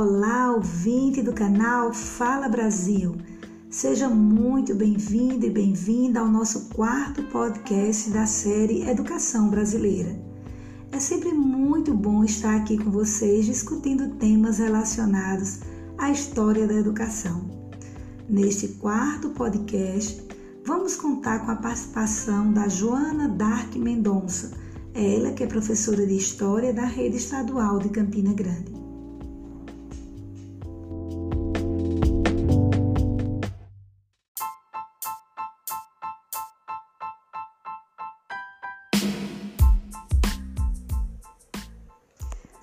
Olá, ouvinte do canal Fala Brasil. Seja muito bem-vindo e bem-vinda ao nosso quarto podcast da série Educação Brasileira. É sempre muito bom estar aqui com vocês discutindo temas relacionados à história da educação. Neste quarto podcast, vamos contar com a participação da Joana Dark Mendonça, ela que é professora de História da Rede Estadual de Campina Grande.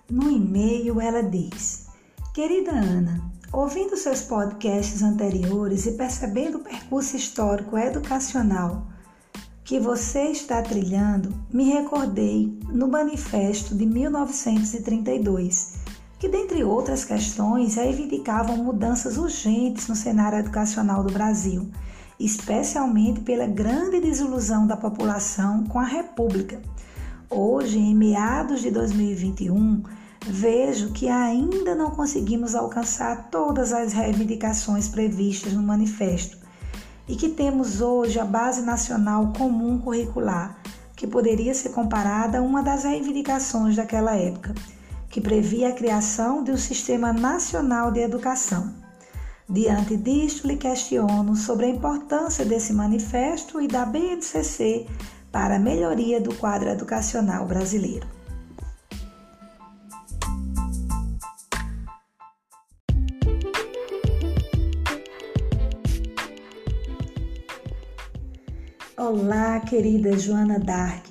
No e-mail, ela diz: Querida Ana, ouvindo seus podcasts anteriores e percebendo o percurso histórico educacional que você está trilhando, me recordei no Manifesto de 1932, que, dentre outras questões, reivindicavam mudanças urgentes no cenário educacional do Brasil, especialmente pela grande desilusão da população com a República. Hoje, em meados de 2021, vejo que ainda não conseguimos alcançar todas as reivindicações previstas no manifesto e que temos hoje a Base Nacional Comum Curricular, que poderia ser comparada a uma das reivindicações daquela época, que previa a criação de um Sistema Nacional de Educação. Diante disto, lhe questiono sobre a importância desse manifesto e da BNCC para a melhoria do quadro educacional brasileiro. Olá, querida Joana Dark.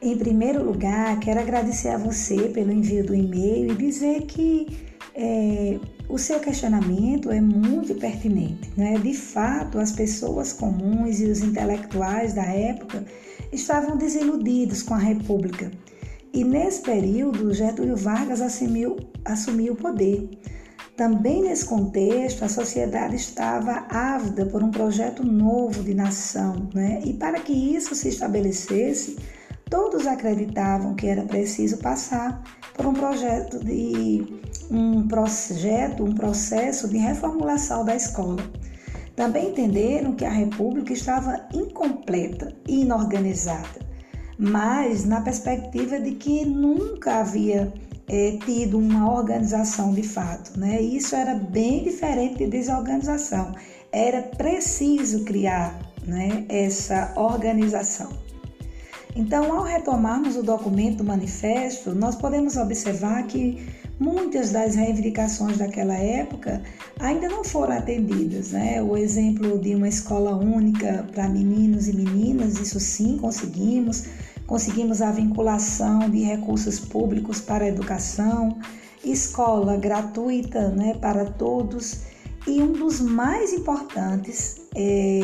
Em primeiro lugar, quero agradecer a você pelo envio do e-mail e dizer que é, o seu questionamento é muito pertinente. Né? De fato, as pessoas comuns e os intelectuais da época estavam desiludidos com a República. E nesse período, Getúlio Vargas assumiu, assumiu o poder. Também nesse contexto, a sociedade estava ávida por um projeto novo de nação, né? e para que isso se estabelecesse, todos acreditavam que era preciso passar por um projeto de um projeto, um processo de reformulação da escola. Também entenderam que a República estava incompleta e inorganizada, mas na perspectiva de que nunca havia é, tido uma organização de fato. Né? Isso era bem diferente de desorganização. Era preciso criar né, essa organização. Então, ao retomarmos o documento do manifesto, nós podemos observar que muitas das reivindicações daquela época ainda não foram atendidas. Né? O exemplo de uma escola única para meninos e meninas, isso sim conseguimos conseguimos a vinculação de recursos públicos para a educação, escola gratuita né, para todos. E um dos mais importantes é,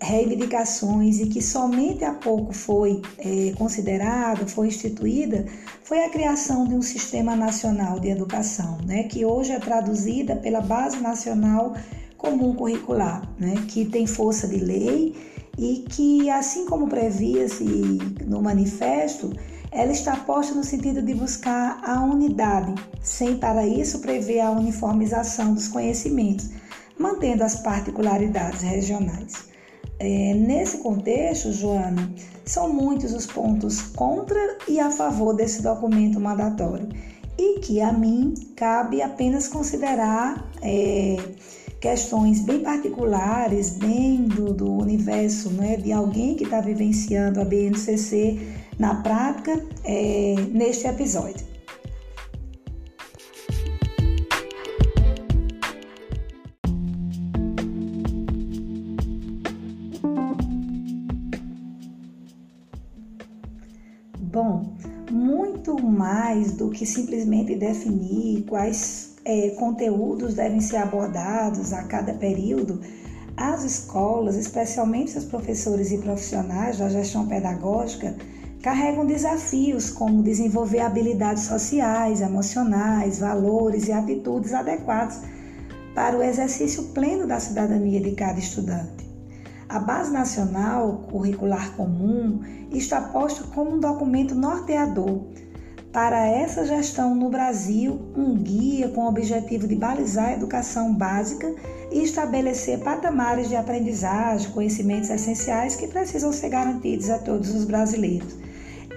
reivindicações e que somente há pouco foi é, considerada, foi instituída, foi a criação de um sistema nacional de educação, né, que hoje é traduzida pela Base Nacional Comum Curricular, né, que tem força de lei e que, assim como previa-se no manifesto, ela está posta no sentido de buscar a unidade, sem para isso prever a uniformização dos conhecimentos, mantendo as particularidades regionais. É, nesse contexto, Joana, são muitos os pontos contra e a favor desse documento mandatório e que a mim cabe apenas considerar. É, questões bem particulares, bem do, do universo né, de alguém que está vivenciando a BNCC na prática é, neste episódio. Bom, muito mais do que simplesmente definir quais é, conteúdos devem ser abordados a cada período, as escolas, especialmente os professores e profissionais da gestão pedagógica, carregam desafios como desenvolver habilidades sociais, emocionais, valores e atitudes adequados para o exercício pleno da cidadania de cada estudante. A Base Nacional Curricular Comum está posta como um documento norteador para essa gestão no Brasil um guia com o objetivo de balizar a educação básica e estabelecer patamares de aprendizagem, conhecimentos essenciais que precisam ser garantidos a todos os brasileiros.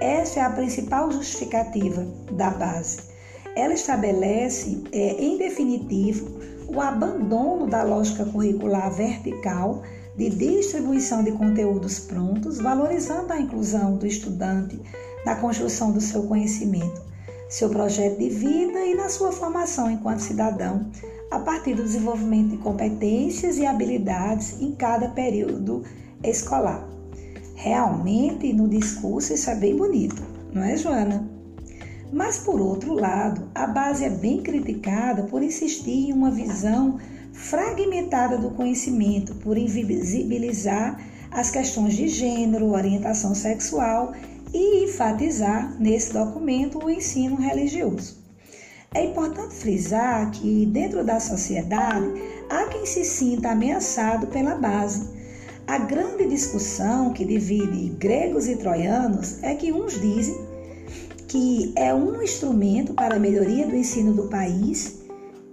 Essa é a principal justificativa da base. Ela estabelece, é, em definitivo, o abandono da lógica curricular vertical de distribuição de conteúdos prontos, valorizando a inclusão do estudante na construção do seu conhecimento, seu projeto de vida e na sua formação enquanto cidadão, a partir do desenvolvimento de competências e habilidades em cada período escolar. Realmente, no discurso, isso é bem bonito, não é, Joana? Mas, por outro lado, a base é bem criticada por insistir em uma visão fragmentada do conhecimento, por invisibilizar as questões de gênero, orientação sexual e enfatizar nesse documento o ensino religioso. É importante frisar que, dentro da sociedade, há quem se sinta ameaçado pela base. A grande discussão que divide gregos e troianos é que uns dizem que é um instrumento para a melhoria do ensino do país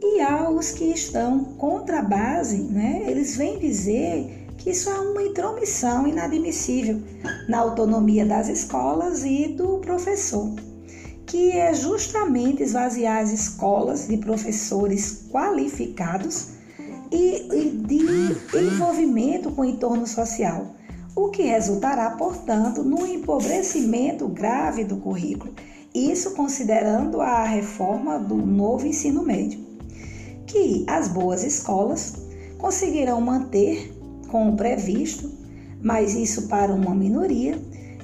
e há os que estão contra a base, né? eles vêm dizer que isso é uma intromissão inadmissível na autonomia das escolas e do professor, que é justamente esvaziar as escolas de professores qualificados e, de envolvimento com o entorno social, o que resultará, portanto, no empobrecimento grave do currículo. Isso considerando a reforma do novo ensino médio, que as boas escolas conseguirão manter com o previsto, mas isso para uma minoria,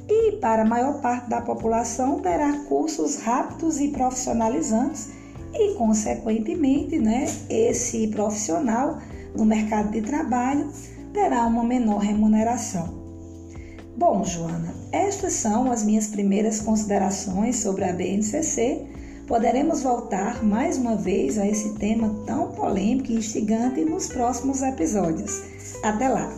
e para a maior parte da população terá cursos rápidos e profissionalizantes e, consequentemente, né, esse profissional no mercado de trabalho terá uma menor remuneração. Bom, Joana, estas são as minhas primeiras considerações sobre a BNCC. Poderemos voltar mais uma vez a esse tema tão polêmico e instigante nos próximos episódios. Até lá!